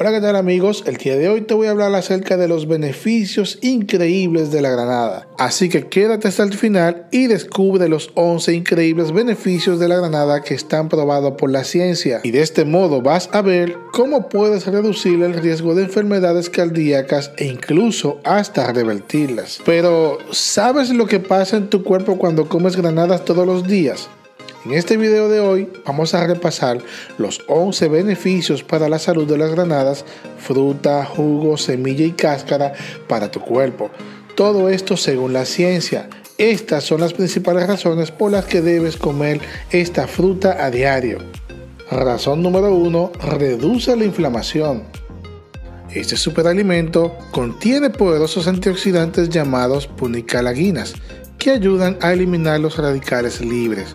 Hola, ¿qué tal amigos? El día de hoy te voy a hablar acerca de los beneficios increíbles de la granada. Así que quédate hasta el final y descubre los 11 increíbles beneficios de la granada que están probados por la ciencia. Y de este modo vas a ver cómo puedes reducir el riesgo de enfermedades cardíacas e incluso hasta revertirlas. Pero, ¿sabes lo que pasa en tu cuerpo cuando comes granadas todos los días? En este video de hoy vamos a repasar los 11 beneficios para la salud de las granadas, fruta, jugo, semilla y cáscara para tu cuerpo. Todo esto según la ciencia. Estas son las principales razones por las que debes comer esta fruta a diario. Razón número 1. Reduce la inflamación. Este superalimento contiene poderosos antioxidantes llamados punicalaginas que ayudan a eliminar los radicales libres.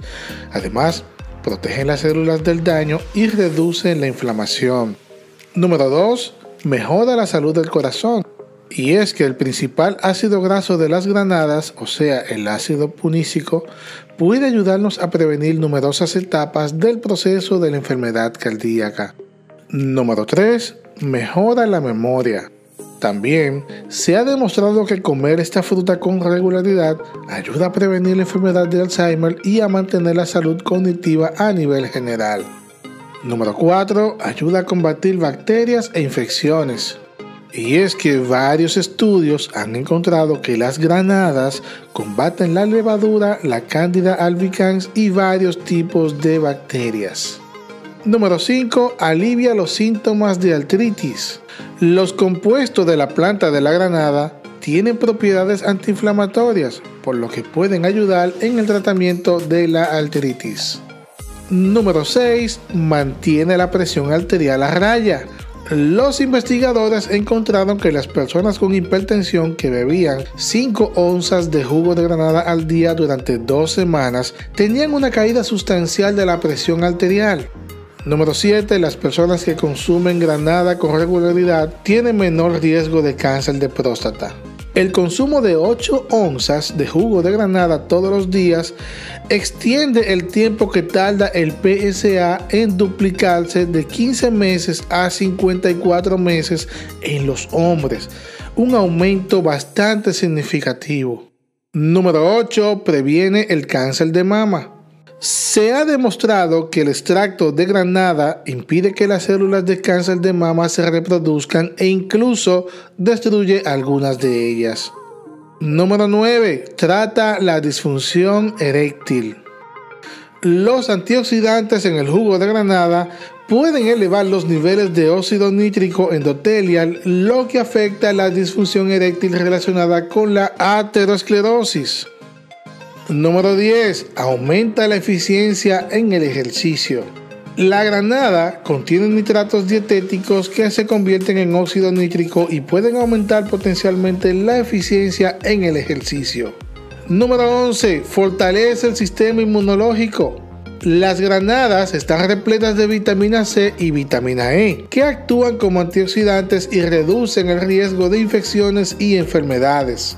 Además, protegen las células del daño y reducen la inflamación. Número 2. Mejora la salud del corazón. Y es que el principal ácido graso de las granadas, o sea, el ácido punícico, puede ayudarnos a prevenir numerosas etapas del proceso de la enfermedad cardíaca. Número 3. Mejora la memoria. También se ha demostrado que comer esta fruta con regularidad ayuda a prevenir la enfermedad de Alzheimer y a mantener la salud cognitiva a nivel general. Número 4. Ayuda a combatir bacterias e infecciones. Y es que varios estudios han encontrado que las granadas combaten la levadura, la cándida albicans y varios tipos de bacterias. Número 5. Alivia los síntomas de artritis. Los compuestos de la planta de la granada tienen propiedades antiinflamatorias, por lo que pueden ayudar en el tratamiento de la artritis. Número 6. Mantiene la presión arterial a raya. Los investigadores encontraron que las personas con hipertensión que bebían 5 onzas de jugo de granada al día durante dos semanas tenían una caída sustancial de la presión arterial. Número 7. Las personas que consumen granada con regularidad tienen menor riesgo de cáncer de próstata. El consumo de 8 onzas de jugo de granada todos los días extiende el tiempo que tarda el PSA en duplicarse de 15 meses a 54 meses en los hombres, un aumento bastante significativo. Número 8. Previene el cáncer de mama. Se ha demostrado que el extracto de granada impide que las células de cáncer de mama se reproduzcan e incluso destruye algunas de ellas. Número 9. Trata la disfunción eréctil. Los antioxidantes en el jugo de granada pueden elevar los niveles de óxido nítrico endotelial, lo que afecta la disfunción eréctil relacionada con la aterosclerosis. Número 10. Aumenta la eficiencia en el ejercicio. La granada contiene nitratos dietéticos que se convierten en óxido nítrico y pueden aumentar potencialmente la eficiencia en el ejercicio. Número 11. Fortalece el sistema inmunológico. Las granadas están repletas de vitamina C y vitamina E, que actúan como antioxidantes y reducen el riesgo de infecciones y enfermedades.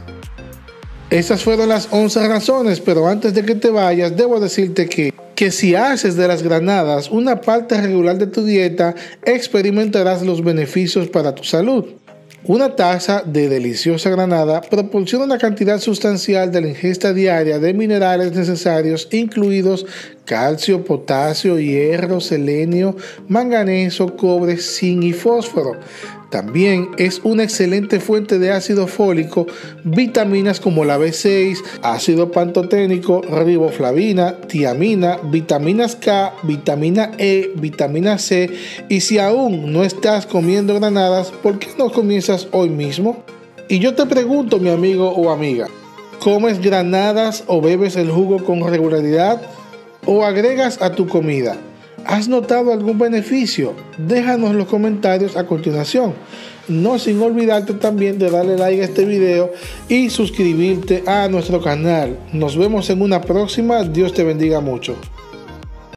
Esas fueron las 11 razones, pero antes de que te vayas, debo decirte que, que si haces de las granadas una parte regular de tu dieta, experimentarás los beneficios para tu salud. Una taza de deliciosa granada proporciona una cantidad sustancial de la ingesta diaria de minerales necesarios, incluidos calcio, potasio, hierro, selenio, manganeso, cobre, zinc y fósforo. También es una excelente fuente de ácido fólico, vitaminas como la B6, ácido pantoténico, riboflavina, tiamina, vitaminas K, vitamina E, vitamina C. Y si aún no estás comiendo granadas, ¿por qué no comienzas hoy mismo? Y yo te pregunto, mi amigo o amiga, ¿comes granadas o bebes el jugo con regularidad? ¿O agregas a tu comida? ¿Has notado algún beneficio? Déjanos los comentarios a continuación. No sin olvidarte también de darle like a este video y suscribirte a nuestro canal. Nos vemos en una próxima. Dios te bendiga mucho.